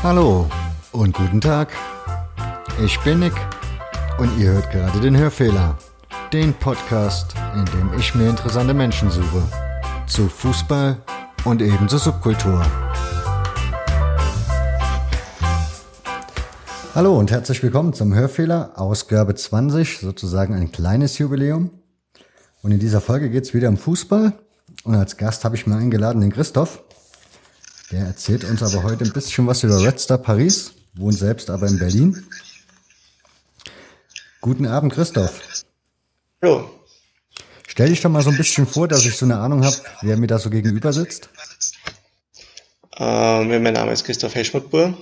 Hallo und guten Tag. Ich bin Nick und ihr hört gerade den Hörfehler, den Podcast, in dem ich mir interessante Menschen suche. Zu Fußball und eben zur Subkultur. Hallo und herzlich willkommen zum Hörfehler, Ausgabe 20, sozusagen ein kleines Jubiläum. Und in dieser Folge geht es wieder um Fußball. Und als Gast habe ich mir eingeladen den Christoph. Der erzählt uns aber heute ein bisschen was über Red Star Paris, wohnt selbst aber in Berlin. Guten Abend, Christoph. Hallo. Stell dich doch mal so ein bisschen vor, dass ich so eine Ahnung habe, wer mir da so gegenüber sitzt. Ähm, mein Name ist Christoph Heschmutbur.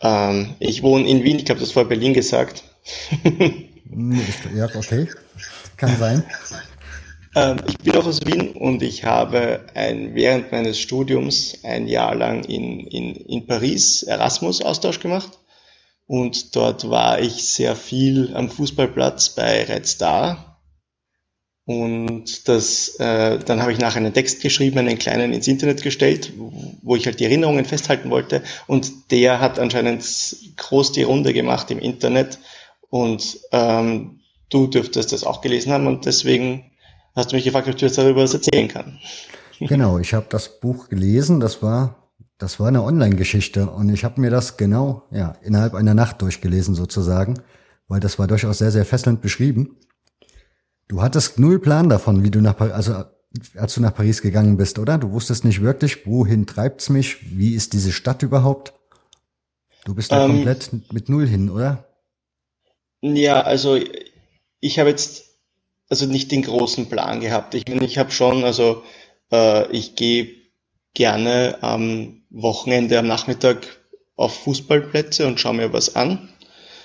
Ähm, ich wohne in Wien, ich habe das vor Berlin gesagt. ja, okay. Kann sein. Ähm, ich bin auch aus Wien und ich habe ein, während meines Studiums ein Jahr lang in, in, in Paris Erasmus-Austausch gemacht. Und dort war ich sehr viel am Fußballplatz bei Red Star. Und das, äh, dann habe ich nachher einen Text geschrieben, einen kleinen ins Internet gestellt, wo ich halt die Erinnerungen festhalten wollte. Und der hat anscheinend groß die Runde gemacht im Internet. Und ähm, du dürftest das auch gelesen haben und deswegen hast du mich gefragt, ob ich jetzt darüber was erzählen kann. Genau, ich habe das Buch gelesen, das war das war eine Online-Geschichte und ich habe mir das genau ja innerhalb einer Nacht durchgelesen sozusagen, weil das war durchaus sehr sehr fesselnd beschrieben. Du hattest null Plan davon, wie du nach Paris, also als du nach Paris gegangen bist, oder? Du wusstest nicht wirklich, wohin treibt's mich, wie ist diese Stadt überhaupt? Du bist da ähm, komplett mit null hin, oder? Ja, also ich habe jetzt also nicht den großen Plan gehabt. Ich meine, ich habe schon, also äh, ich gehe gerne am Wochenende, am Nachmittag auf Fußballplätze und schaue mir was an.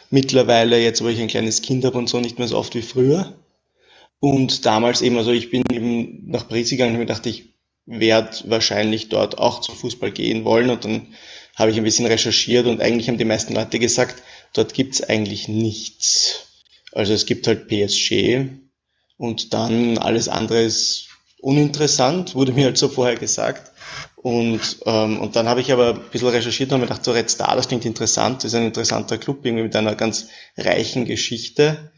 Mittlerweile, jetzt wo ich ein kleines Kind habe und so, nicht mehr so oft wie früher. Und damals eben, also ich bin eben nach Paris gegangen und mir dachte, ich werde wahrscheinlich dort auch zum Fußball gehen wollen. Und dann habe ich ein bisschen recherchiert und eigentlich haben die meisten Leute gesagt, dort gibt's eigentlich nichts. Also es gibt halt PSG und dann alles andere ist uninteressant, wurde mir halt so vorher gesagt. Und, ähm, und dann habe ich aber ein bisschen recherchiert und habe mir gedacht, so Red Star, das klingt interessant, das ist ein interessanter Club, irgendwie mit einer ganz reichen Geschichte.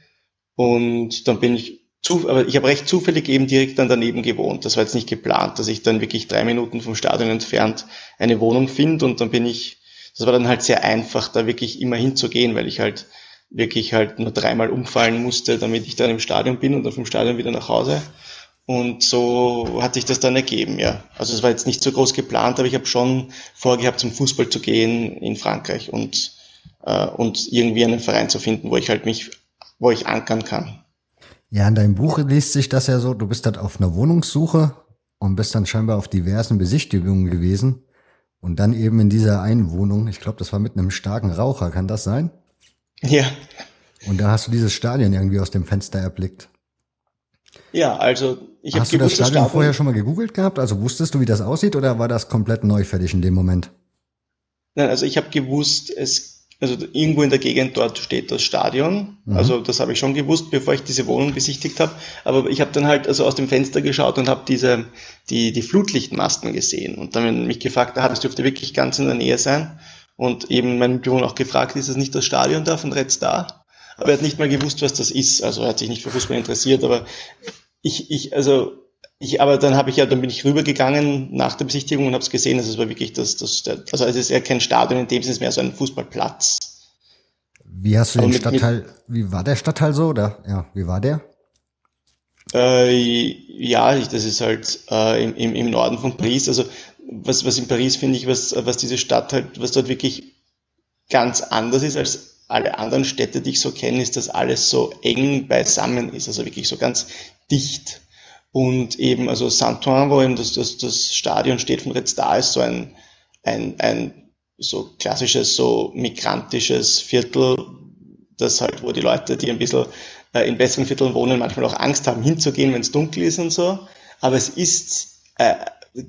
Und dann bin ich zu, aber ich habe recht zufällig eben direkt dann daneben gewohnt. Das war jetzt nicht geplant, dass ich dann wirklich drei Minuten vom Stadion entfernt eine Wohnung finde und dann bin ich, das war dann halt sehr einfach, da wirklich immer hinzugehen, weil ich halt wirklich halt nur dreimal umfallen musste, damit ich dann im Stadion bin und dann vom Stadion wieder nach Hause. Und so hat sich das dann ergeben, ja. Also es war jetzt nicht so groß geplant, aber ich habe schon vorgehabt, zum Fußball zu gehen in Frankreich und, äh, und irgendwie einen Verein zu finden, wo ich halt mich, wo ich ankern kann. Ja, in deinem Buch liest sich das ja so, du bist halt auf einer Wohnungssuche und bist dann scheinbar auf diversen Besichtigungen gewesen und dann eben in dieser einen Wohnung, ich glaube, das war mit einem starken Raucher, kann das sein? Ja. Und da hast du dieses Stadion irgendwie aus dem Fenster erblickt. Ja, also ich habe Hast du das Stadion, Stadion vorher schon mal gegoogelt gehabt? Also wusstest du, wie das aussieht oder war das komplett neu für dich in dem Moment? Nein, also ich habe gewusst, es also irgendwo in der Gegend dort steht das Stadion. Mhm. Also das habe ich schon gewusst, bevor ich diese Wohnung besichtigt habe. Aber ich habe dann halt also aus dem Fenster geschaut und habe diese die die Flutlichtmasten gesehen und dann mich gefragt, ah, das dürfte wirklich ganz in der Nähe sein. Und eben mein Mitbewohner auch gefragt, ist das nicht das Stadion da von Red Star? Aber er hat nicht mal gewusst, was das ist. Also er hat sich nicht für Fußball interessiert, aber ich, ich, also ich, aber dann habe ich ja, dann bin ich rübergegangen nach der Besichtigung und habe es gesehen, also es war wirklich das, das, also es ist ja kein Stadion, in dem Sinne ist mehr so ein Fußballplatz. Wie hast du den Stadtteil, wie war der Stadtteil so, oder, ja, wie war der? Äh, ja, das ist halt äh, im, im, im Norden von Paris, also was, was in Paris finde ich, was, was diese Stadt halt, was dort wirklich ganz anders ist als alle anderen Städte, die ich so kenne, ist, dass alles so eng beisammen ist, also wirklich so ganz dicht. Und eben, also Saint-Ouen, wo eben das, das, das Stadion steht von Red Star, ist so ein, ein, ein so klassisches, so migrantisches Viertel, das halt, wo die Leute, die ein bisschen äh, in besseren Vierteln wohnen, manchmal auch Angst haben, hinzugehen, wenn es dunkel ist und so. Aber es ist äh,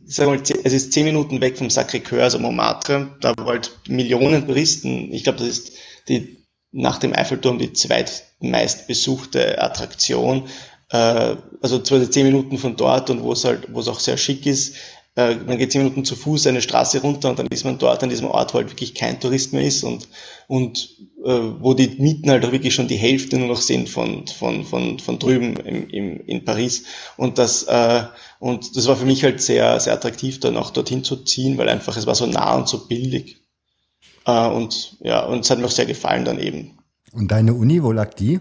sagen mal, es ist zehn Minuten weg vom Sacré-Cœur, also Montmartre, da halt Millionen Touristen, ich glaube, das ist die nach dem Eiffelturm die zweitmeist besuchte Attraktion, äh, also zwar zehn Minuten von dort und wo es halt, wo es auch sehr schick ist, äh, man geht zehn Minuten zu Fuß eine Straße runter und dann ist man dort an diesem Ort, wo halt wirklich kein Tourist mehr ist und, und äh, wo die Mieten halt auch wirklich schon die Hälfte nur noch sind von, von, von, von drüben im, im, in Paris. Und das, äh, und das war für mich halt sehr, sehr attraktiv, dann auch dorthin zu ziehen, weil einfach es war so nah und so billig. Äh, und ja, und es hat mir auch sehr gefallen dann eben. Und deine Uni, wo lag die?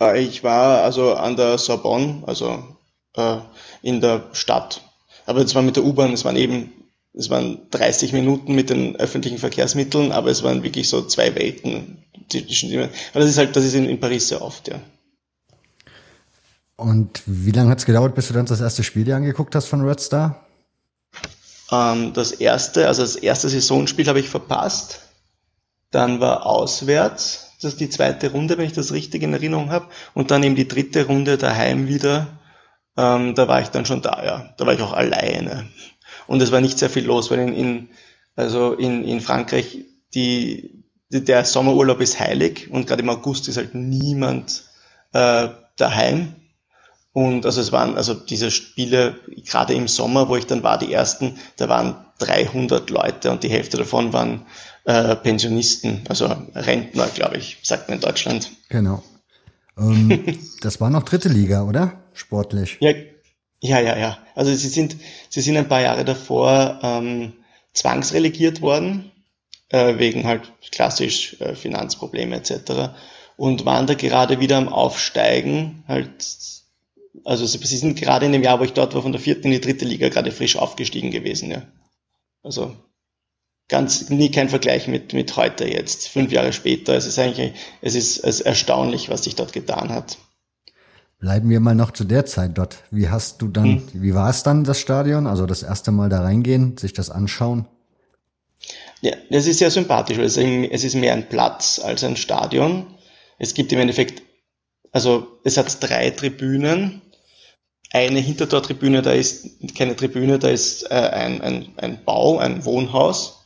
Äh, ich war also an der Sorbonne, also äh, in der Stadt aber es war mit der U-Bahn, es waren eben, es waren 30 Minuten mit den öffentlichen Verkehrsmitteln, aber es waren wirklich so zwei Welten zwischen Aber das ist halt, das ist in, in Paris sehr oft, ja. Und wie lange hat es gedauert, bis du dann das erste Spiel dir angeguckt hast von Red Star? Ähm, das erste, also das erste Saisonspiel habe ich verpasst. Dann war auswärts, das ist die zweite Runde, wenn ich das richtig in Erinnerung habe. Und dann eben die dritte Runde daheim wieder ähm, da war ich dann schon da, ja. Da war ich auch alleine. Und es war nicht sehr viel los, weil in, in also in, in Frankreich die, die, der Sommerurlaub ist heilig und gerade im August ist halt niemand äh, daheim. Und also es waren also diese Spiele, gerade im Sommer, wo ich dann war, die ersten, da waren 300 Leute und die Hälfte davon waren äh, Pensionisten, also Rentner, glaube ich, sagt man in Deutschland. Genau. Ähm, das war noch dritte Liga, oder? Sportlich. Ja, ja, ja, ja. Also sie sind, sie sind ein paar Jahre davor ähm, zwangsrelegiert worden, äh, wegen halt klassisch äh, Finanzprobleme etc. Und waren da gerade wieder am Aufsteigen, halt, also sie sind gerade in dem Jahr, wo ich dort war, von der vierten in die dritte Liga gerade frisch aufgestiegen gewesen, ja. Also ganz nie kein Vergleich mit, mit heute jetzt, fünf Jahre später. Es ist eigentlich, es ist, es ist erstaunlich, was sich dort getan hat. Bleiben wir mal noch zu der Zeit dort. Wie hast du dann, hm. wie war es dann, das Stadion? Also das erste Mal da reingehen, sich das anschauen? Ja, das ist sehr sympathisch, weil es ist mehr ein Platz als ein Stadion. Es gibt im Endeffekt, also es hat drei Tribünen. Eine Hintertortribüne, da ist keine Tribüne, da ist äh, ein, ein, ein Bau, ein Wohnhaus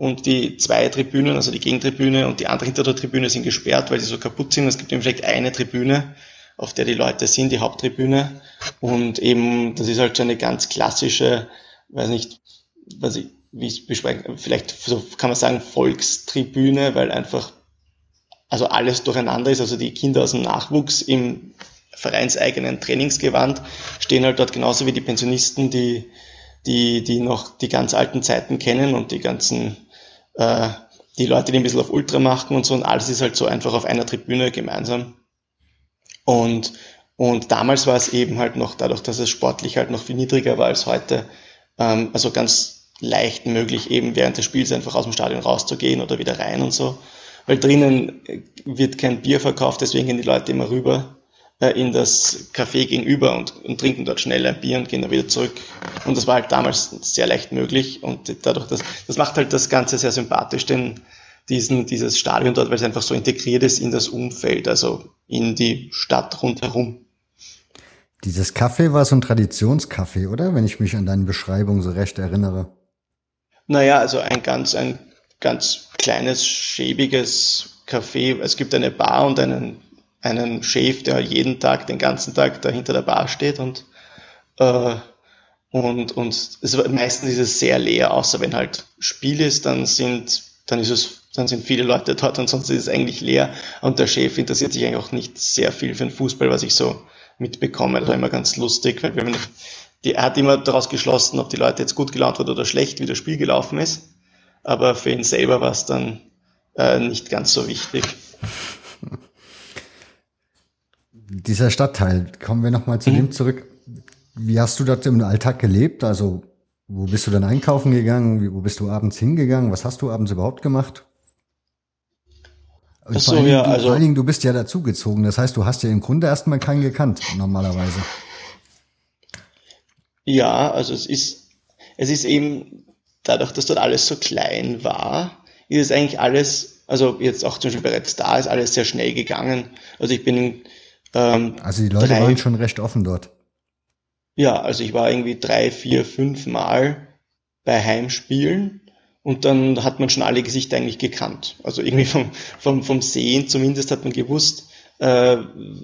und die zwei Tribünen, also die Gegentribüne und die andere hinter der Tribüne sind gesperrt, weil sie so kaputt sind. Es gibt im Endeffekt eine Tribüne, auf der die Leute sind, die Haupttribüne. Und eben, das ist halt so eine ganz klassische, weiß nicht, was ich, wie ich bespreche, vielleicht so kann man sagen Volkstribüne, weil einfach also alles durcheinander ist. Also die Kinder aus dem Nachwuchs im vereinseigenen Trainingsgewand stehen halt dort genauso wie die Pensionisten, die, die, die noch die ganz alten Zeiten kennen und die ganzen äh, die Leute, die ein bisschen auf Ultra machen und so, und alles ist halt so einfach auf einer Tribüne gemeinsam. Und, und damals war es eben halt noch, dadurch, dass es sportlich halt noch viel niedriger war als heute, ähm, also ganz leicht möglich, eben während des Spiels einfach aus dem Stadion rauszugehen oder wieder rein und so. Weil drinnen wird kein Bier verkauft, deswegen gehen die Leute immer rüber äh, in das Café gegenüber und, und trinken dort schnell ein Bier und gehen dann wieder zurück. Und das war halt damals sehr leicht möglich und dadurch, das, das macht halt das Ganze sehr sympathisch, denn diesen, dieses Stadion dort, weil es einfach so integriert ist in das Umfeld, also in die Stadt rundherum. Dieses Café war so ein Traditionscafé, oder? Wenn ich mich an deine Beschreibung so recht erinnere. Naja, also ein ganz, ein ganz kleines, schäbiges Café. Es gibt eine Bar und einen einen Chef, der jeden Tag, den ganzen Tag da hinter der Bar steht und, äh, und, und es, meistens ist es sehr leer, außer wenn halt Spiel ist, dann sind, dann ist es, dann sind viele Leute dort und sonst ist es eigentlich leer und der Chef interessiert sich eigentlich auch nicht sehr viel für den Fußball, was ich so mitbekomme. Das war immer ganz lustig, weil wenn, die, er hat immer daraus geschlossen, ob die Leute jetzt gut gelaunt waren oder schlecht, wie das Spiel gelaufen ist. Aber für ihn selber war es dann äh, nicht ganz so wichtig. Dieser Stadtteil, kommen wir nochmal zu mhm. dem zurück. Wie hast du dort im Alltag gelebt? Also, wo bist du dann einkaufen gegangen? Wo bist du abends hingegangen? Was hast du abends überhaupt gemacht? Und so, ja, du, also, vor allen Dingen, du bist ja dazugezogen. Das heißt, du hast ja im Grunde erstmal keinen gekannt, normalerweise. Ja, also es ist, es ist eben, dadurch, dass dort alles so klein war, ist es eigentlich alles, also jetzt auch zum Beispiel bereits da ist alles sehr schnell gegangen. Also ich bin ähm, also die Leute drei, waren schon recht offen dort. Ja, also ich war irgendwie drei, vier, fünf Mal bei Heimspielen und dann hat man schon alle Gesichter eigentlich gekannt. Also irgendwie vom, vom, vom Sehen zumindest hat man gewusst, äh,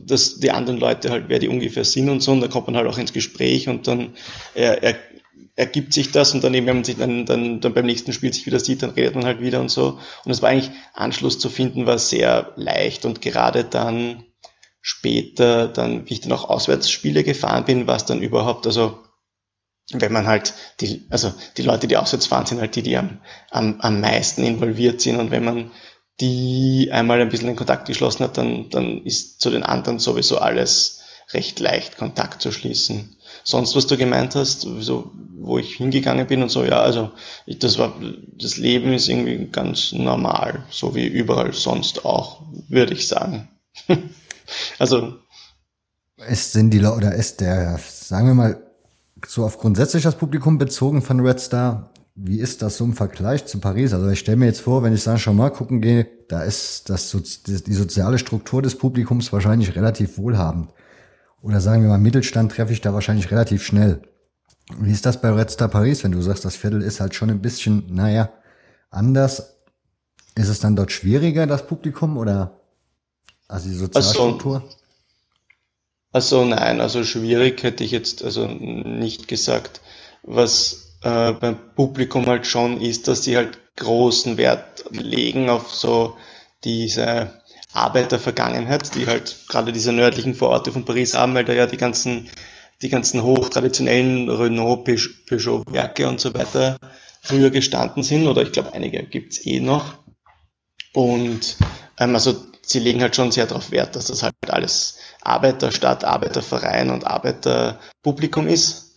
dass die anderen Leute halt, wer die ungefähr sind und so, und da kommt man halt auch ins Gespräch und dann er, er ergibt sich das und dann eben, wenn man sich dann, dann, dann beim nächsten Spiel sich wieder sieht, dann redet man halt wieder und so. Und es war eigentlich, Anschluss zu finden, war sehr leicht und gerade dann später, dann, wie ich dann auch Auswärtsspiele gefahren bin, war es dann überhaupt, also wenn man halt die, also die Leute, die auswärts fahren, sind halt die, die am, am, am meisten involviert sind und wenn man die einmal ein bisschen in Kontakt geschlossen hat, dann, dann ist zu den anderen sowieso alles recht leicht, Kontakt zu schließen. Sonst, was du gemeint hast, so, wo ich hingegangen bin und so, ja, also ich, das war, das Leben ist irgendwie ganz normal, so wie überall sonst auch, würde ich sagen. also. Ist sind die oder ist der, sagen wir mal, so auf grundsätzlich das Publikum bezogen von Red Star, wie ist das so im Vergleich zu Paris? Also ich stelle mir jetzt vor, wenn ich Saint-Germain gucken gehe, da ist das, die soziale Struktur des Publikums wahrscheinlich relativ wohlhabend. Oder sagen wir mal, Mittelstand treffe ich da wahrscheinlich relativ schnell. Wie ist das bei Red Star Paris, wenn du sagst, das Viertel ist halt schon ein bisschen, naja, anders? Ist es dann dort schwieriger, das Publikum, oder also die Sozialstruktur? Also, also nein, also schwierig hätte ich jetzt also nicht gesagt. Was äh, beim Publikum halt schon ist, dass sie halt großen Wert legen auf so diese Arbeitervergangenheit, die halt gerade diese nördlichen Vororte von Paris haben, weil da ja die ganzen, die ganzen hochtraditionellen Renault, Peugeot-Werke und so weiter früher gestanden sind, oder ich glaube, einige gibt's eh noch. Und ähm, also sie legen halt schon sehr darauf Wert, dass das halt alles Arbeiterstadt, Arbeiterverein und Arbeiterpublikum ist.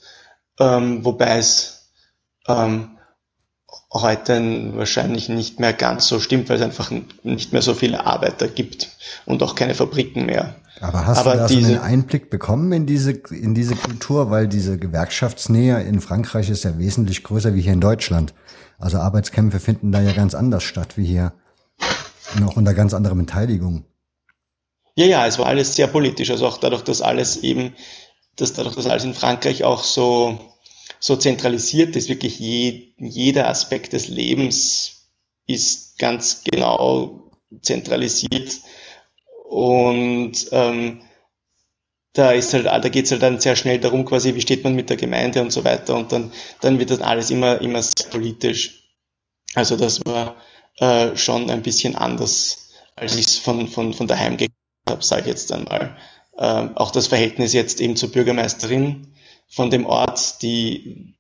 Ähm, wobei es ähm, heute wahrscheinlich nicht mehr ganz so stimmt, weil es einfach nicht mehr so viele Arbeiter gibt und auch keine Fabriken mehr. Aber hast Aber du da diese, so einen Einblick bekommen in diese, in diese Kultur, weil diese Gewerkschaftsnähe in Frankreich ist ja wesentlich größer wie hier in Deutschland. Also Arbeitskämpfe finden da ja ganz anders statt wie hier. Und auch unter ganz anderer Beteiligung. Ja, ja, es war alles sehr politisch. Also auch dadurch, dass alles eben, dass dadurch, dass alles in Frankreich auch so so zentralisiert ist, wirklich je, jeder Aspekt des Lebens ist ganz genau zentralisiert und ähm, da ist halt, da geht es halt dann sehr schnell darum, quasi, wie steht man mit der Gemeinde und so weiter und dann, dann wird das alles immer, immer sehr politisch. Also das war äh, schon ein bisschen anders, als ich es von, von, von daheim gekriegt habe, sage ich jetzt einmal. Ähm, auch das Verhältnis jetzt eben zur Bürgermeisterin von dem Ort, die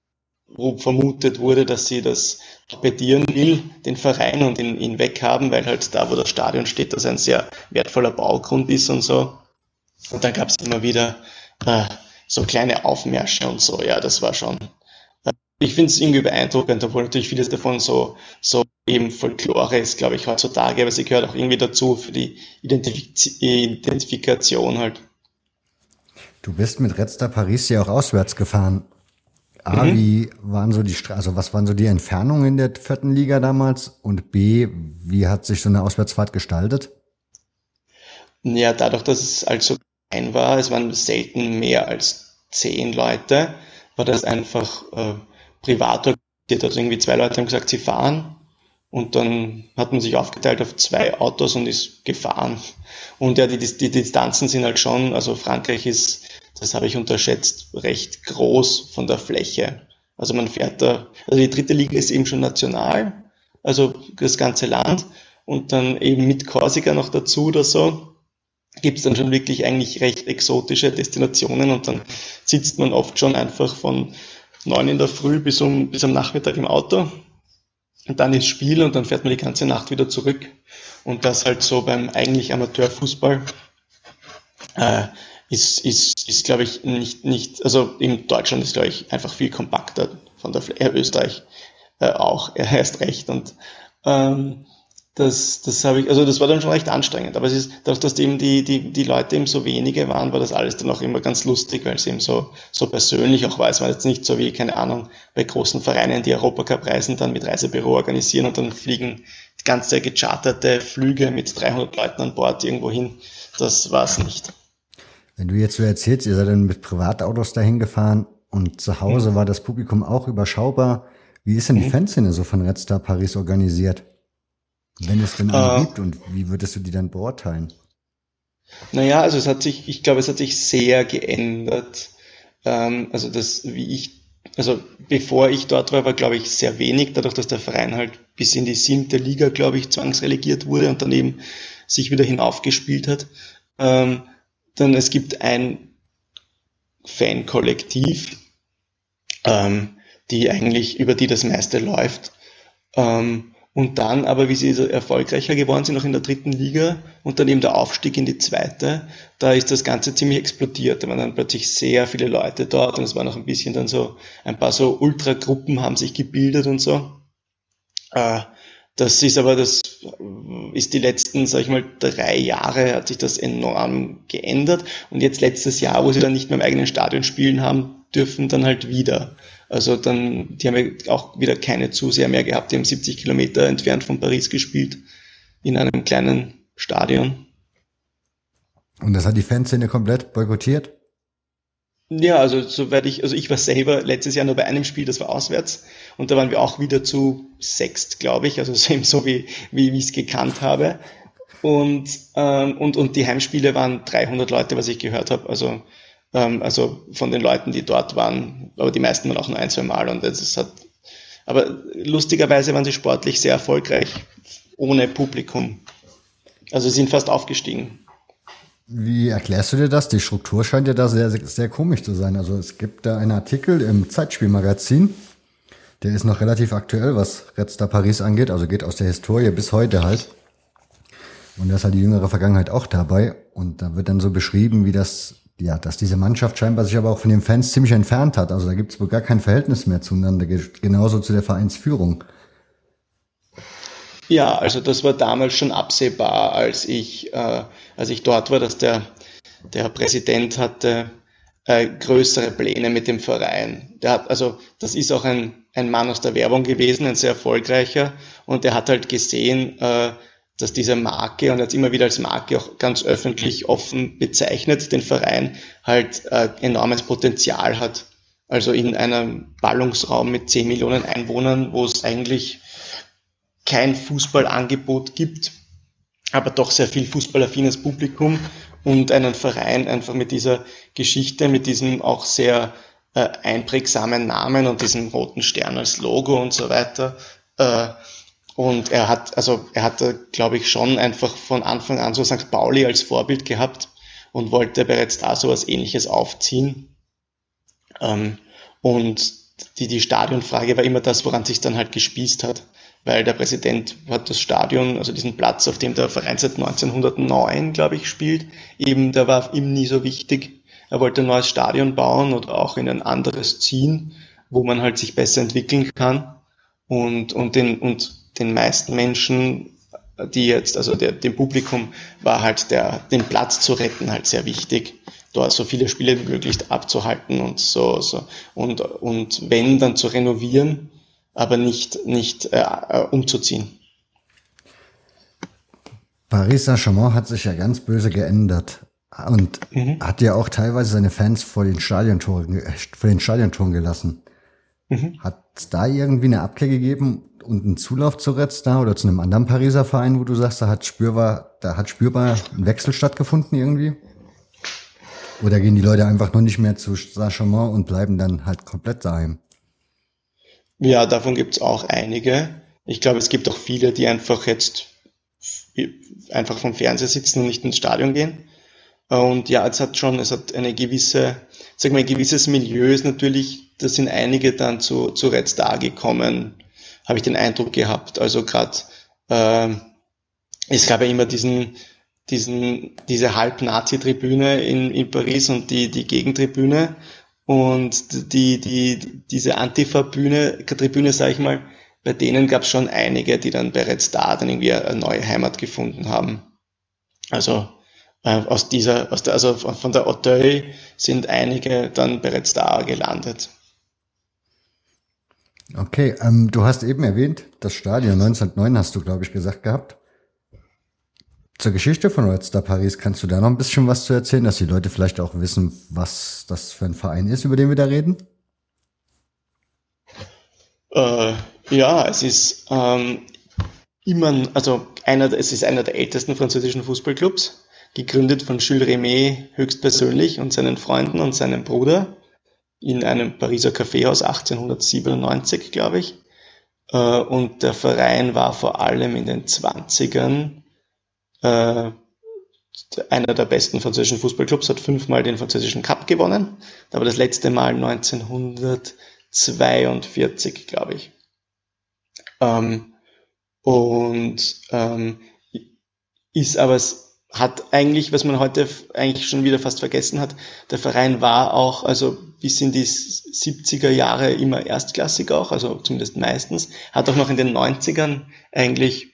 wo vermutet wurde, dass sie das torpedieren will, den Verein und ihn, ihn weghaben, weil halt da, wo das Stadion steht, das ein sehr wertvoller Baugrund ist und so. Und dann gab es immer wieder äh, so kleine Aufmärsche und so. Ja, das war schon. Ich finde es irgendwie beeindruckend, obwohl natürlich vieles davon so, so eben Folklore ist, glaube ich, heutzutage, aber sie gehört auch irgendwie dazu für die Identifiz Identifikation halt. Du bist mit Red Star Paris ja auch auswärts gefahren. A, mhm. wie waren so die, also was waren so die Entfernungen in der vierten Liga damals? Und B, wie hat sich so eine Auswärtsfahrt gestaltet? Ja, dadurch, dass es also klein war, es waren selten mehr als zehn Leute, war das einfach äh, privat organisiert. Also irgendwie zwei Leute haben gesagt, sie fahren und dann hat man sich aufgeteilt auf zwei Autos und ist gefahren. Und ja, die, die, Distanzen sind halt schon, also Frankreich ist das habe ich unterschätzt, recht groß von der Fläche. Also man fährt da, also die dritte Liga ist eben schon national, also das ganze Land und dann eben mit Korsika noch dazu oder so, gibt es dann schon wirklich eigentlich recht exotische Destinationen und dann sitzt man oft schon einfach von neun in der Früh bis, um, bis am Nachmittag im Auto und dann ist Spiel und dann fährt man die ganze Nacht wieder zurück und das halt so beim eigentlich Amateurfußball äh, ist, ist, ist glaube ich, nicht, nicht, also in Deutschland ist, glaube ich, einfach viel kompakter von der Fläche, Österreich äh, auch, er erst recht. Und ähm, das, das habe ich, also das war dann schon recht anstrengend. Aber es ist, dadurch, dass eben die, die, die Leute eben so wenige waren, war das alles dann auch immer ganz lustig, weil es eben so, so persönlich auch war. Es war jetzt nicht so wie, keine Ahnung, bei großen Vereinen, die Europacup-Reisen dann mit Reisebüro organisieren und dann fliegen ganze gecharterte Flüge mit 300 Leuten an Bord irgendwo hin. Das war es nicht. Wenn du jetzt so erzählst, ihr seid dann mit Privatautos dahin gefahren und zu Hause mhm. war das Publikum auch überschaubar. Wie ist denn die mhm. Fanszene so von Red Star Paris organisiert? Wenn es denn eine uh, gibt und wie würdest du die dann beurteilen? Naja, also es hat sich, ich glaube, es hat sich sehr geändert. Ähm, also das, wie ich also bevor ich dort war, war glaube ich sehr wenig, dadurch, dass der Verein halt bis in die siebte Liga, glaube ich, zwangsrelegiert wurde und daneben sich wieder hinaufgespielt hat. Ähm, dann es gibt ein Fankollektiv, ähm, die eigentlich über die das meiste läuft. Ähm, und dann aber, wie sie erfolgreicher geworden sind, noch in der dritten Liga und dann eben der Aufstieg in die zweite, da ist das Ganze ziemlich explodiert. Da waren dann plötzlich sehr viele Leute dort und es war noch ein bisschen dann so, ein paar so Ultragruppen haben sich gebildet und so. Äh, das ist aber, das ist die letzten, sag ich mal, drei Jahre hat sich das enorm geändert und jetzt letztes Jahr, wo sie dann nicht mehr im eigenen Stadion spielen haben dürfen, dann halt wieder. Also dann, die haben ja auch wieder keine Zuseher mehr gehabt. Die haben 70 Kilometer entfernt von Paris gespielt, in einem kleinen Stadion. Und das hat die Fanszene komplett boykottiert? Ja, also soweit ich, also ich war selber letztes Jahr nur bei einem Spiel, das war auswärts, und da waren wir auch wieder zu sechst, glaube ich, also eben so wie, wie, wie ich es gekannt habe. Und, ähm, und, und die Heimspiele waren 300 Leute, was ich gehört habe. Also ähm, also von den Leuten, die dort waren, aber die meisten waren auch nur ein, zwei Mal und es hat, aber lustigerweise waren sie sportlich sehr erfolgreich, ohne Publikum. Also sie sind fast aufgestiegen. Wie erklärst du dir das? Die Struktur scheint ja da sehr, sehr, komisch zu sein. Also es gibt da einen Artikel im Zeitspielmagazin, der ist noch relativ aktuell, was Red Star Paris angeht, also geht aus der Historie bis heute halt. Und da ist halt die jüngere Vergangenheit auch dabei. Und da wird dann so beschrieben, wie das ja, dass diese Mannschaft scheinbar sich aber auch von den Fans ziemlich entfernt hat. Also da gibt es wohl gar kein Verhältnis mehr zueinander, genauso zu der Vereinsführung. Ja, also das war damals schon absehbar, als ich, äh, als ich dort war, dass der, der Präsident hatte äh, größere Pläne mit dem Verein. Der hat, also das ist auch ein, ein Mann aus der Werbung gewesen, ein sehr erfolgreicher, und der hat halt gesehen, äh, dass diese Marke und jetzt immer wieder als Marke auch ganz öffentlich offen bezeichnet, den Verein halt äh, enormes Potenzial hat. Also in einem Ballungsraum mit 10 Millionen Einwohnern, wo es eigentlich kein Fußballangebot gibt, aber doch sehr viel fußballaffines Publikum und einen Verein einfach mit dieser Geschichte, mit diesem auch sehr äh, einprägsamen Namen und diesem roten Stern als Logo und so weiter, äh, und er hat, also er hatte, glaube ich, schon einfach von Anfang an so St. Pauli als Vorbild gehabt und wollte bereits da so was ähnliches aufziehen. Ähm, und die, die Stadionfrage war immer das, woran sich dann halt gespießt hat. Weil der Präsident hat das Stadion, also diesen Platz, auf dem der Verein seit 1909, glaube ich, spielt, eben, der war ihm nie so wichtig. Er wollte ein neues Stadion bauen oder auch in ein anderes ziehen, wo man halt sich besser entwickeln kann. Und, und, den, und den meisten Menschen, die jetzt, also der, dem Publikum war halt der, den Platz zu retten halt sehr wichtig, dort so viele Spiele wie möglich abzuhalten und so, so. Und, und wenn, dann zu renovieren, aber nicht, nicht äh, äh umzuziehen. Paris Saint-Germain hat sich ja ganz böse geändert und mhm. hat ja auch teilweise seine Fans vor den Stadiontoren, vor den Stadiontoren gelassen. Mhm. Hat es da irgendwie eine Abkehr gegeben und einen Zulauf zu Red da oder zu einem anderen Pariser Verein, wo du sagst, da hat spürbar, da hat spürbar ein Wechsel stattgefunden irgendwie? Oder gehen die Leute einfach nur nicht mehr zu Saint-Chamond und bleiben dann halt komplett daheim? Ja, davon gibt's auch einige. Ich glaube, es gibt auch viele, die einfach jetzt einfach vom Fernseher sitzen und nicht ins Stadion gehen. Und ja, es hat schon, es hat eine gewisse, sag mal, ein gewisses Milieu ist natürlich, da sind einige dann zu, zu Red Star gekommen, habe ich den Eindruck gehabt. Also gerade, äh, es gab ja immer diesen, diesen, diese Halb-Nazi-Tribüne in, in Paris und die, die Gegentribüne. Und die, die, diese Antifa-Bühne, Tribüne, sage ich mal, bei denen gab es schon einige, die dann bereits da dann irgendwie eine neue Heimat gefunden haben. Also äh, aus dieser, aus der, also von der Auteuil sind einige dann bereits da gelandet. Okay, ähm, du hast eben erwähnt, das Stadion 1909 hast du, glaube ich, gesagt gehabt. Zur Geschichte von Red Star Paris kannst du da noch ein bisschen was zu erzählen, dass die Leute vielleicht auch wissen, was das für ein Verein ist, über den wir da reden? Äh, ja, es ist ähm, immer, also einer, es ist einer der ältesten französischen Fußballclubs, gegründet von Jules Rimet höchstpersönlich und seinen Freunden und seinem Bruder in einem Pariser Kaffeehaus 1897, glaube ich. Äh, und der Verein war vor allem in den 20ern äh, einer der besten französischen Fußballclubs, hat fünfmal den französischen Cup gewonnen. Aber das letzte Mal 1942, glaube ich. Ähm, und ähm, ist aber hat eigentlich, was man heute eigentlich schon wieder fast vergessen hat, der Verein war auch, also bis in die 70er Jahre immer erstklassig auch, also zumindest meistens, hat auch noch in den 90ern eigentlich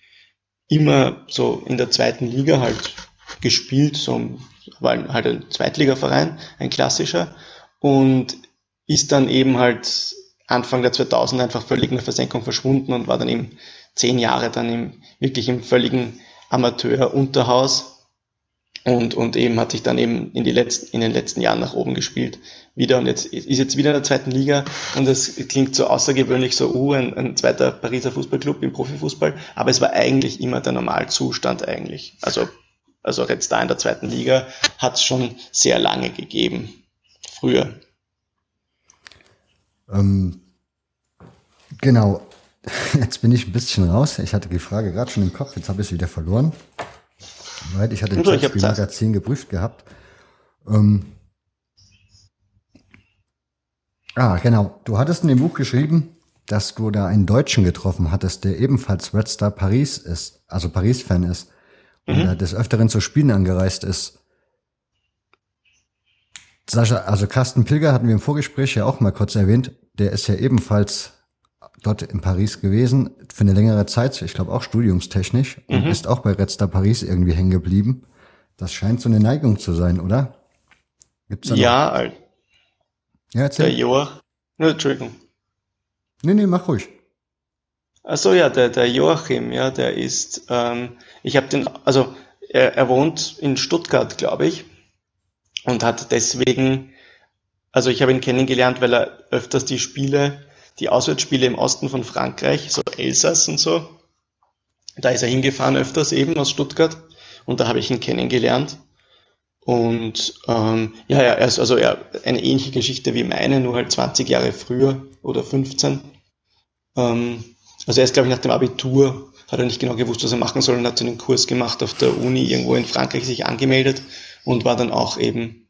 immer so in der zweiten Liga halt gespielt, so war halt ein Zweitligaverein, ein klassischer und ist dann eben halt Anfang der 2000 einfach völlig in der Versenkung verschwunden und war dann eben zehn Jahre dann im, wirklich im völligen Amateur-Unterhaus und, und eben hat sich dann eben in, die letzten, in den letzten Jahren nach oben gespielt wieder und jetzt ist jetzt wieder in der zweiten Liga und es klingt so außergewöhnlich so, uh, ein, ein zweiter Pariser Fußballclub im Profifußball, aber es war eigentlich immer der Normalzustand eigentlich. Also, also jetzt da in der zweiten Liga hat es schon sehr lange gegeben, früher. Ähm, genau, jetzt bin ich ein bisschen raus. Ich hatte die Frage gerade schon im Kopf, jetzt habe ich es wieder verloren. Weil ich hatte das Magazin geprüft gehabt. Ähm, ah, genau. Du hattest in dem Buch geschrieben, dass du da einen Deutschen getroffen hattest, der ebenfalls Red Star Paris ist, also Paris-Fan ist und mhm. des Öfteren zu Spielen angereist ist. Sascha, also Carsten Pilger hatten wir im Vorgespräch ja auch mal kurz erwähnt, der ist ja ebenfalls dort in Paris gewesen für eine längere Zeit, ich glaube auch studiumstechnisch, mhm. und ist auch bei Red Star Paris irgendwie hängen geblieben. Das scheint so eine Neigung zu sein, oder? Gibt's da ja, noch? ja, erzähl. Der Joach, ne, Entschuldigung. Nee, nee, mach ruhig. Achso, ja, der, der Joachim, ja, der ist, ähm, ich habe den, also er, er wohnt in Stuttgart, glaube ich, und hat deswegen, also ich habe ihn kennengelernt, weil er öfters die Spiele die Auswärtsspiele im Osten von Frankreich, so Elsass und so. Da ist er hingefahren öfters eben aus Stuttgart und da habe ich ihn kennengelernt. Und ähm, ja, ja, er ist also ja, eine ähnliche Geschichte wie meine, nur halt 20 Jahre früher oder 15. Ähm, also er ist, glaube ich, nach dem Abitur, hat er nicht genau gewusst, was er machen soll und hat so einen Kurs gemacht auf der Uni irgendwo in Frankreich sich angemeldet und war dann auch eben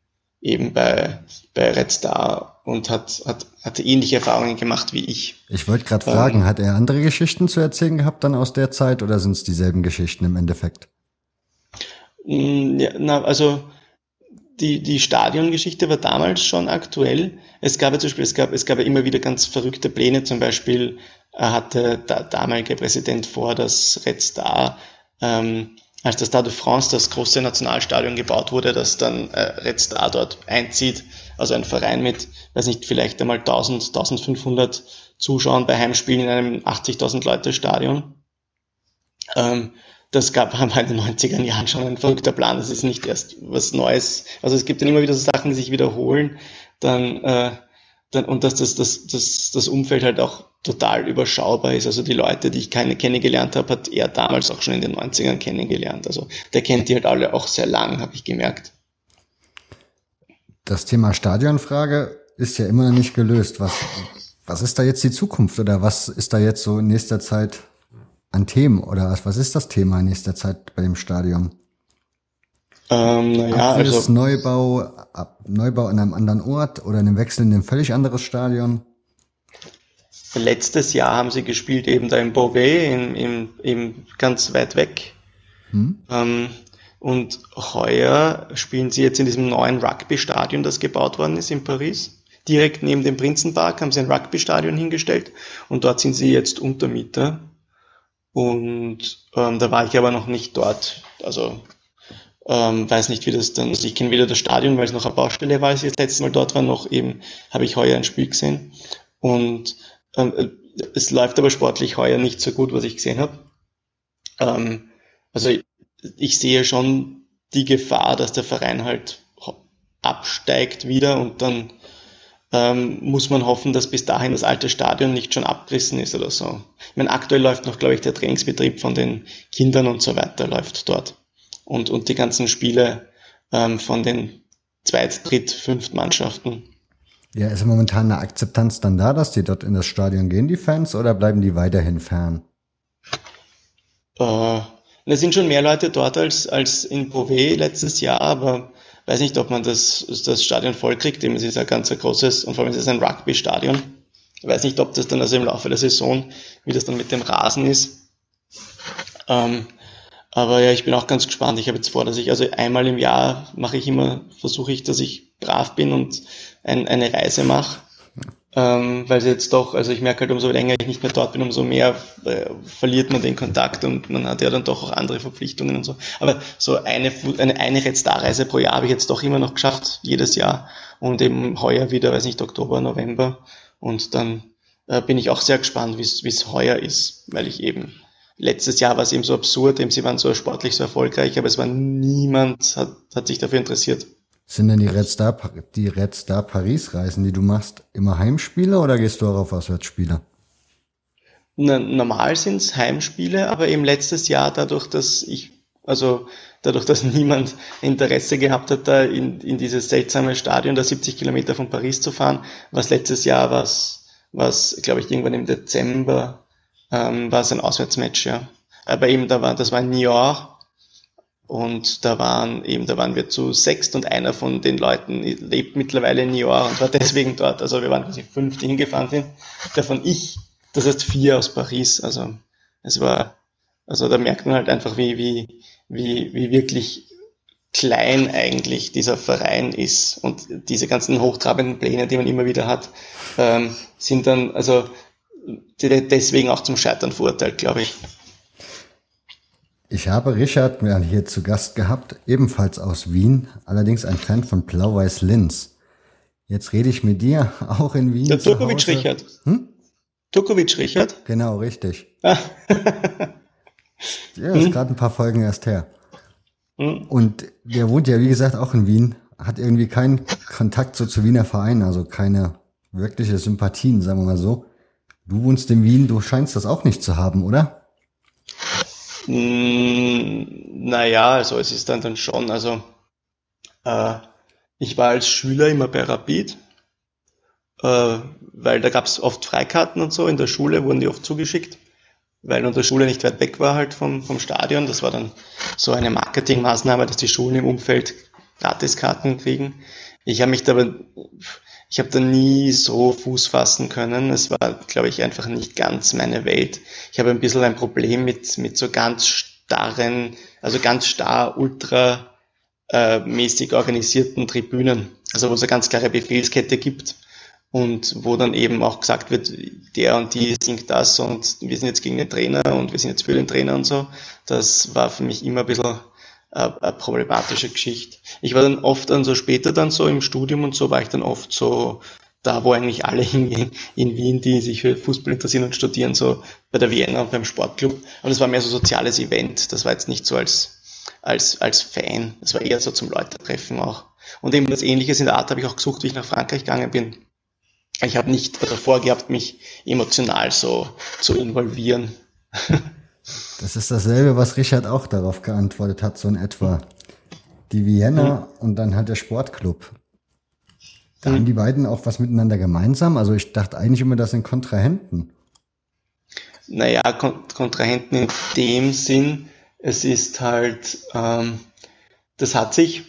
eben bei, bei Red Star und hat, hat, hatte ähnliche Erfahrungen gemacht wie ich. Ich wollte gerade fragen, ähm, hat er andere Geschichten zu erzählen gehabt dann aus der Zeit oder sind es dieselben Geschichten im Endeffekt? Mm, ja, na, also die, die Stadiongeschichte war damals schon aktuell. Es gab ja zum Beispiel, es gab, es gab ja immer wieder ganz verrückte Pläne. Zum Beispiel hatte der damalige Präsident vor, dass Red Star ähm, als das Stade de France, das große Nationalstadion gebaut wurde, das dann äh, Red Star dort einzieht, also ein Verein mit, weiß nicht, vielleicht einmal 1000, 1500 Zuschauern bei Heimspielen in einem 80.000 Leute Stadion. Ähm, das gab, haben in den 90er Jahren schon ein verrückter Plan. Das ist nicht erst was Neues. Also es gibt dann immer wieder so Sachen, die sich wiederholen. Dann, äh, dann und dass das, das, das, das Umfeld halt auch total überschaubar ist. Also die Leute, die ich keine kennengelernt habe, hat er damals auch schon in den 90ern kennengelernt. Also der kennt die halt alle auch sehr lang, habe ich gemerkt. Das Thema Stadionfrage ist ja immer noch nicht gelöst. Was, was ist da jetzt die Zukunft oder was ist da jetzt so in nächster Zeit an Themen oder was, was ist das Thema in nächster Zeit bei dem Stadion? Ähm, naja, also Neubau, Neubau in einem anderen Ort oder einem Wechsel in ein völlig anderes Stadion? Letztes Jahr haben sie gespielt eben da in Beauvais, in, in, in ganz weit weg. Hm. Ähm, und heuer spielen sie jetzt in diesem neuen Rugby-Stadion, das gebaut worden ist in Paris. Direkt neben dem Prinzenpark haben sie ein Rugby-Stadion hingestellt und dort sind sie jetzt Untermieter. Und ähm, da war ich aber noch nicht dort. Also ähm, weiß nicht, wie das dann. Also ich kenne weder das Stadion, weil es noch eine Baustelle war, als ich das letzte Mal dort war, noch eben habe ich heuer ein Spiel gesehen. Und ähm, äh, es läuft aber sportlich heuer nicht so gut, was ich gesehen habe. Ähm, also ich, ich sehe schon die Gefahr, dass der Verein halt absteigt wieder und dann ähm, muss man hoffen, dass bis dahin das alte Stadion nicht schon abgerissen ist oder so. Ich meine, aktuell läuft noch, glaube ich, der Trainingsbetrieb von den Kindern und so weiter läuft dort. Und, und die ganzen Spiele ähm, von den Zweit-, Dritt-, Fünft-Mannschaften Ja, ist momentan eine Akzeptanz dann da, dass die dort in das Stadion gehen, die Fans, oder bleiben die weiterhin fern? Äh, es sind schon mehr Leute dort als, als in Beauvais letztes Jahr, aber weiß nicht, ob man das, das Stadion voll kriegt. Es ist ein ganz großes, und vor allem ist es ein Rugby-Stadion. Ich weiß nicht, ob das dann also im Laufe der Saison, wie das dann mit dem Rasen ist. Ähm, aber ja, ich bin auch ganz gespannt. Ich habe jetzt vor, dass ich, also einmal im Jahr mache ich immer, versuche ich, dass ich brav bin und ein, eine Reise mache. Ähm, weil sie jetzt doch, also ich merke halt, umso länger ich nicht mehr dort bin, umso mehr äh, verliert man den Kontakt und man hat ja dann doch auch andere Verpflichtungen und so. Aber so eine, eine, eine Red Reise pro Jahr habe ich jetzt doch immer noch geschafft, jedes Jahr. Und eben heuer wieder, weiß nicht, Oktober, November. Und dann äh, bin ich auch sehr gespannt, wie es heuer ist, weil ich eben letztes Jahr war es eben so absurd, eben sie waren so sportlich so erfolgreich, aber es war niemand, hat, hat sich dafür interessiert. Sind denn die Red Star, die Red Star Paris Reisen, die du machst, immer Heimspiele oder gehst du auch auf Auswärtsspiele? Na, normal sind es Heimspiele, aber eben letztes Jahr dadurch, dass ich, also dadurch, dass niemand Interesse gehabt hat, da in, in dieses seltsame Stadion, da 70 Kilometer von Paris zu fahren, was letztes Jahr was, was, glaube ich, irgendwann im Dezember ähm, war es ein Auswärtsmatch, ja. Aber eben, da war, das war in Niort und da waren eben, da waren wir zu sechst und einer von den Leuten lebt mittlerweile in Niort und war deswegen dort. Also wir waren quasi fünf, die hingefahren sind. Davon ich, das heißt vier aus Paris. Also es war, also da merkt man halt einfach, wie, wie, wie, wie wirklich klein eigentlich dieser Verein ist und diese ganzen hochtrabenden Pläne, die man immer wieder hat, ähm, sind dann, also deswegen auch zum Scheitern verurteilt, glaube ich. Ich habe Richard hier zu Gast gehabt, ebenfalls aus Wien, allerdings ein Fan von Blau-Weiß Linz. Jetzt rede ich mit dir auch in Wien. Der Turkovic Richard. Hm? Turkovic Richard? Genau, richtig. Ah. ja, ist hm? gerade ein paar Folgen erst her. Hm? Und der wohnt ja, wie gesagt, auch in Wien, hat irgendwie keinen Kontakt so zu Wiener Vereinen, also keine wirkliche Sympathien, sagen wir mal so. Du wohnst in Wien, du scheinst das auch nicht zu haben, oder? Mm, naja, also es ist dann, dann schon, also äh, ich war als Schüler immer bei Rapid, äh, weil da gab es oft Freikarten und so, in der Schule wurden die oft zugeschickt, weil unsere Schule nicht weit weg war halt vom, vom Stadion. Das war dann so eine Marketingmaßnahme, dass die Schulen im Umfeld Gratiskarten kriegen. Ich habe mich da aber ich habe da nie so Fuß fassen können. Es war, glaube ich, einfach nicht ganz meine Welt. Ich habe ein bisschen ein Problem mit, mit so ganz starren, also ganz starr, ultra äh, mäßig organisierten Tribünen. Also wo es eine ganz klare Befehlskette gibt und wo dann eben auch gesagt wird, der und die singt das und wir sind jetzt gegen den Trainer und wir sind jetzt für den Trainer und so. Das war für mich immer ein bisschen eine problematische Geschichte. Ich war dann oft dann so später dann so im Studium und so war ich dann oft so da, wo eigentlich alle hingehen in Wien, die sich für Fußball interessieren und studieren, so bei der Vienna und beim Sportclub. Und es war mehr so soziales Event. Das war jetzt nicht so als, als, als Fan. Das war eher so zum Leute treffen auch. Und eben das Ähnliches in der Art habe ich auch gesucht, wie ich nach Frankreich gegangen bin. Ich habe nicht davor gehabt, mich emotional so zu involvieren. Das ist dasselbe, was Richard auch darauf geantwortet hat, so in etwa. Die Vienna mhm. und dann halt der Sportclub. Da mhm. haben die beiden auch was miteinander gemeinsam. Also ich dachte eigentlich immer, das sind Kontrahenten. Naja, Kon Kontrahenten in dem Sinn, es ist halt, ähm, das hat sich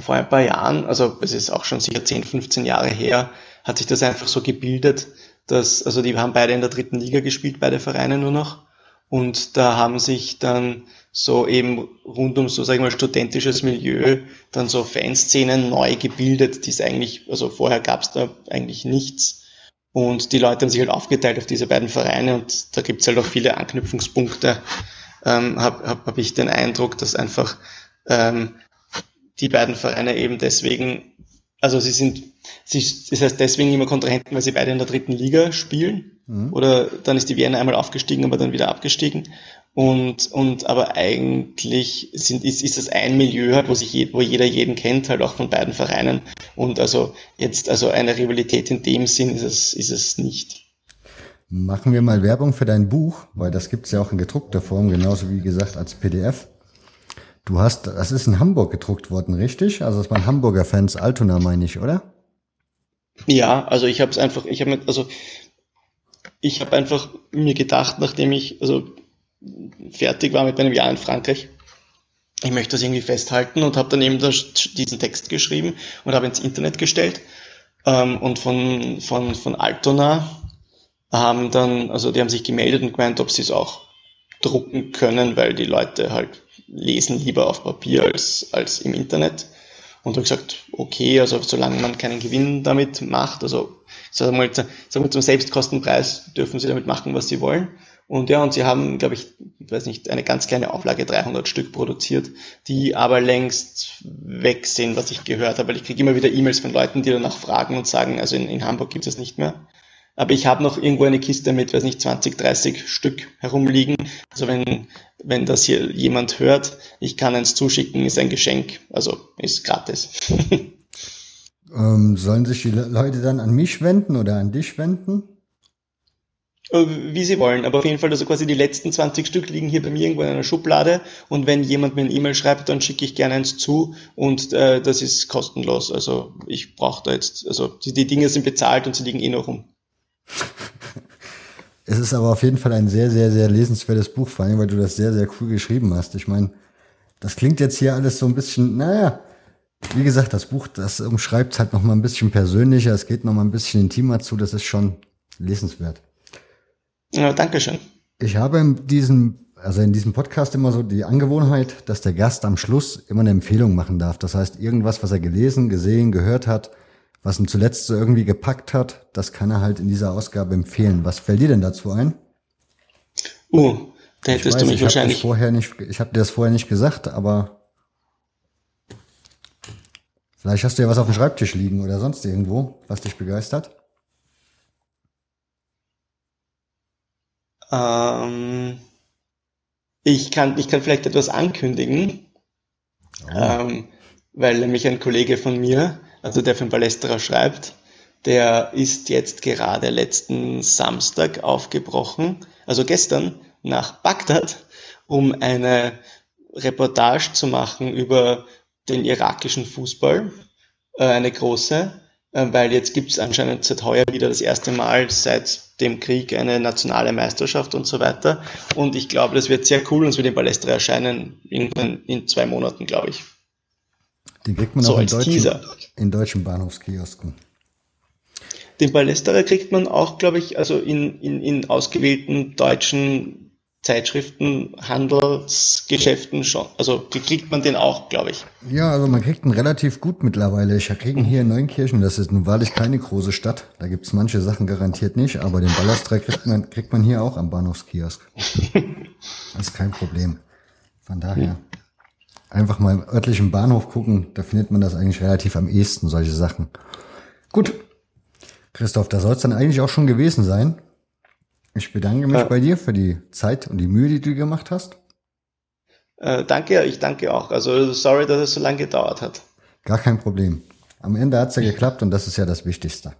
vor ein paar Jahren, also es ist auch schon sicher 10, 15 Jahre her, hat sich das einfach so gebildet, dass, also die haben beide in der dritten Liga gespielt, beide Vereine nur noch. Und da haben sich dann so eben rund um so, sag ich mal, studentisches Milieu dann so Fanszenen neu gebildet, die es eigentlich, also vorher gab es da eigentlich nichts. Und die Leute haben sich halt aufgeteilt auf diese beiden Vereine und da gibt es halt auch viele Anknüpfungspunkte. Ähm, Habe hab, hab ich den Eindruck, dass einfach ähm, die beiden Vereine eben deswegen, also sie sind, sie, das heißt deswegen immer Kontrahenten, weil sie beide in der dritten Liga spielen Mhm. Oder dann ist die Vienna einmal aufgestiegen, aber dann wieder abgestiegen. Und, und aber eigentlich sind, ist, ist das ein Milieu halt, wo sich je, wo jeder jeden kennt, halt auch von beiden Vereinen. Und also jetzt, also eine Rivalität in dem Sinn ist es, ist es nicht. Machen wir mal Werbung für dein Buch, weil das gibt's ja auch in gedruckter Form, genauso wie gesagt als PDF. Du hast, das ist in Hamburg gedruckt worden, richtig? Also es waren Hamburger Fans, Altona meine ich, oder? Ja, also ich habe es einfach, ich habe also ich habe einfach mir gedacht, nachdem ich also fertig war mit meinem Jahr in Frankreich, ich möchte das irgendwie festhalten und habe dann eben das, diesen Text geschrieben und habe ins Internet gestellt. Ähm, und von, von, von Altona haben dann, also die haben sich gemeldet und gemeint, ob sie es auch drucken können, weil die Leute halt lesen lieber auf Papier als, als im Internet. Und habe gesagt, okay, also solange man keinen Gewinn damit macht, also sagen wir sagen wir zum Selbstkostenpreis dürfen sie damit machen, was sie wollen. Und ja, und sie haben, glaube ich, weiß nicht, eine ganz kleine Auflage, 300 Stück produziert, die aber längst weg sind, was ich gehört habe. Weil ich kriege immer wieder E-Mails von Leuten, die danach fragen und sagen, also in, in Hamburg gibt es nicht mehr. Aber ich habe noch irgendwo eine Kiste mit, weiß nicht, 20, 30 Stück herumliegen. Also wenn, wenn das hier jemand hört, ich kann eins zuschicken, ist ein Geschenk. Also ist gratis. ähm, sollen sich die Leute dann an mich wenden oder an dich wenden? Äh, wie sie wollen. Aber auf jeden Fall, also quasi die letzten 20 Stück liegen hier bei mir irgendwo in einer Schublade. Und wenn jemand mir eine E-Mail schreibt, dann schicke ich gerne eins zu. Und äh, das ist kostenlos. Also ich brauche da jetzt, also die, die Dinge sind bezahlt und sie liegen eh noch rum. Es ist aber auf jeden Fall ein sehr, sehr, sehr lesenswertes Buch, vor allem, weil du das sehr, sehr cool geschrieben hast. Ich meine, das klingt jetzt hier alles so ein bisschen, naja, wie gesagt, das Buch, das umschreibt es halt noch mal ein bisschen persönlicher, es geht noch mal ein bisschen intimer zu, das ist schon lesenswert. Ja, danke schön. Ich habe in diesem, also in diesem Podcast immer so die Angewohnheit, dass der Gast am Schluss immer eine Empfehlung machen darf. Das heißt, irgendwas, was er gelesen, gesehen, gehört hat, was ihn zuletzt so irgendwie gepackt hat, das kann er halt in dieser Ausgabe empfehlen. Was fällt dir denn dazu ein? Oh, da hättest weiß, du mich ich wahrscheinlich. Vorher nicht, ich habe dir das vorher nicht gesagt, aber vielleicht hast du ja was auf dem Schreibtisch liegen oder sonst irgendwo, was dich begeistert. Ähm, ich, kann, ich kann vielleicht etwas ankündigen, oh. ähm, weil nämlich ein Kollege von mir, also der für den Ballesterer schreibt, der ist jetzt gerade letzten Samstag aufgebrochen, also gestern, nach Bagdad, um eine Reportage zu machen über den irakischen Fußball, äh, eine große. Äh, weil jetzt gibt es anscheinend seit heuer wieder das erste Mal seit dem Krieg eine nationale Meisterschaft und so weiter. Und ich glaube, das wird sehr cool und es wird in Palästra erscheinen, irgendwann in zwei Monaten, glaube ich. Den kriegt man so auch in deutschen, in deutschen Bahnhofskiosken. Den Palästra kriegt man auch, glaube ich, also in, in, in ausgewählten deutschen Zeitschriften, Handelsgeschäften schon. Also kriegt man den auch, glaube ich. Ja, also man kriegt ihn relativ gut mittlerweile. Ich kriege ihn hier in Neunkirchen, das ist nun wahrlich keine große Stadt. Da gibt's manche Sachen garantiert nicht, aber den Ballastreck kriegt man, kriegt man hier auch am Bahnhofskiosk. das ist kein Problem. Von daher. Einfach mal im örtlichen Bahnhof gucken, da findet man das eigentlich relativ am ehesten, solche Sachen. Gut. Christoph, da soll es dann eigentlich auch schon gewesen sein. Ich bedanke mich äh, bei dir für die Zeit und die Mühe, die du gemacht hast. Äh, danke, ich danke auch. Also sorry, dass es so lange gedauert hat. Gar kein Problem. Am Ende hat es ja geklappt und das ist ja das Wichtigste.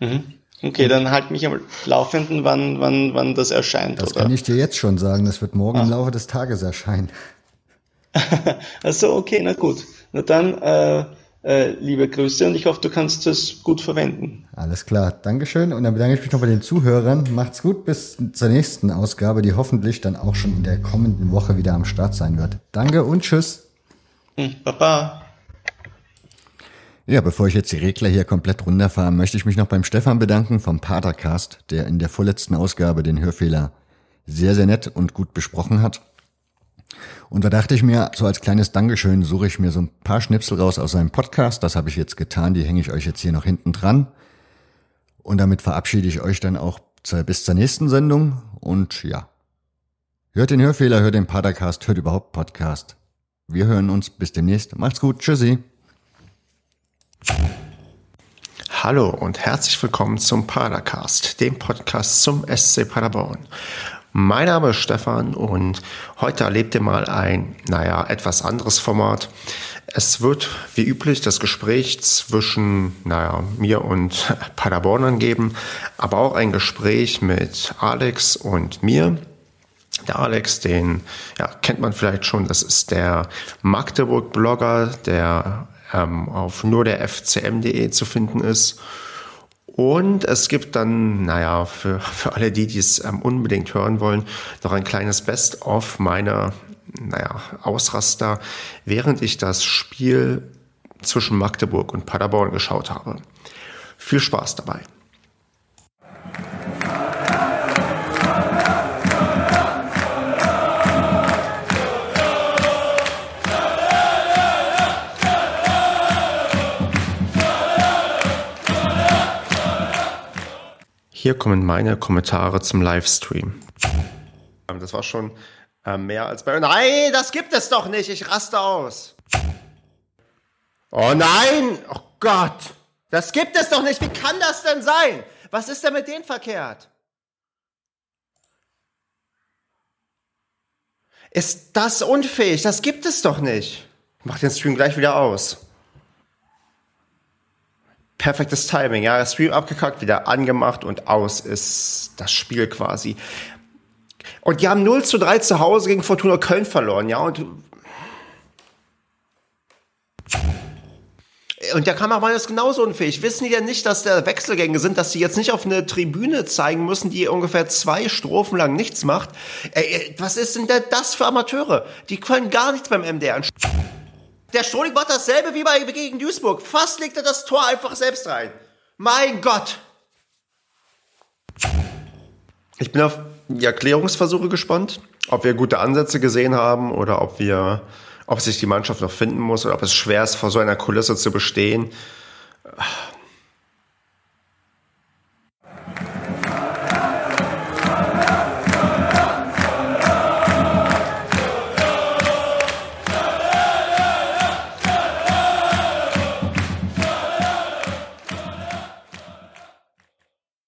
Mhm. Okay, dann halt mich am Laufenden, wann, wann, wann das erscheint. Das oder? kann ich dir jetzt schon sagen. Das wird morgen ah. im Laufe des Tages erscheinen. also okay, na gut. Na dann äh, äh, liebe Grüße und ich hoffe, du kannst es gut verwenden. Alles klar, Dankeschön. Und dann bedanke ich mich noch bei den Zuhörern. Macht's gut, bis zur nächsten Ausgabe, die hoffentlich dann auch schon in der kommenden Woche wieder am Start sein wird. Danke und tschüss. Hm, Baba. Ja, bevor ich jetzt die Regler hier komplett runterfahre, möchte ich mich noch beim Stefan bedanken vom Patercast, der in der vorletzten Ausgabe den Hörfehler sehr, sehr nett und gut besprochen hat. Und da dachte ich mir, so als kleines Dankeschön suche ich mir so ein paar Schnipsel raus aus seinem Podcast. Das habe ich jetzt getan, die hänge ich euch jetzt hier noch hinten dran. Und damit verabschiede ich euch dann auch bis zur nächsten Sendung. Und ja, hört den Hörfehler, hört den Podcast, hört überhaupt Podcast. Wir hören uns bis demnächst. Macht's gut, tschüssi. Hallo und herzlich willkommen zum Padercast, dem Podcast zum SC Paderborn. Mein Name ist Stefan und heute erlebt ihr mal ein, naja, etwas anderes Format. Es wird wie üblich das Gespräch zwischen, naja, mir und Paderbornern geben, aber auch ein Gespräch mit Alex und mir. Der Alex, den ja, kennt man vielleicht schon, das ist der Magdeburg-Blogger, der ähm, auf nur der FCM.de zu finden ist. Und es gibt dann, naja, für, für alle die, die es ähm, unbedingt hören wollen, noch ein kleines Best-of meiner, naja, Ausraster, während ich das Spiel zwischen Magdeburg und Paderborn geschaut habe. Viel Spaß dabei. Hier kommen meine Kommentare zum Livestream. Das war schon äh, mehr als bei. Nein, das gibt es doch nicht. Ich raste aus. Oh nein! Oh Gott! Das gibt es doch nicht! Wie kann das denn sein? Was ist denn mit denen verkehrt? Ist das unfähig? Das gibt es doch nicht. Ich mach den Stream gleich wieder aus. Perfektes Timing, ja. Stream abgekackt, wieder angemacht und aus ist das Spiel quasi. Und die haben 0 zu 3 zu Hause gegen Fortuna Köln verloren, ja. Und Und der Kameramann ist genauso unfähig. Wissen die denn nicht, dass da Wechselgänge sind, dass sie jetzt nicht auf eine Tribüne zeigen müssen, die ungefähr zwei Strophen lang nichts macht? Ey, was ist denn das für Amateure? Die können gar nichts beim MDR. Der Strohling macht dasselbe wie bei gegen Duisburg. Fast legt er das Tor einfach selbst rein. Mein Gott! Ich bin auf die Erklärungsversuche gespannt, ob wir gute Ansätze gesehen haben oder ob wir ob sich die Mannschaft noch finden muss oder ob es schwer ist, vor so einer Kulisse zu bestehen.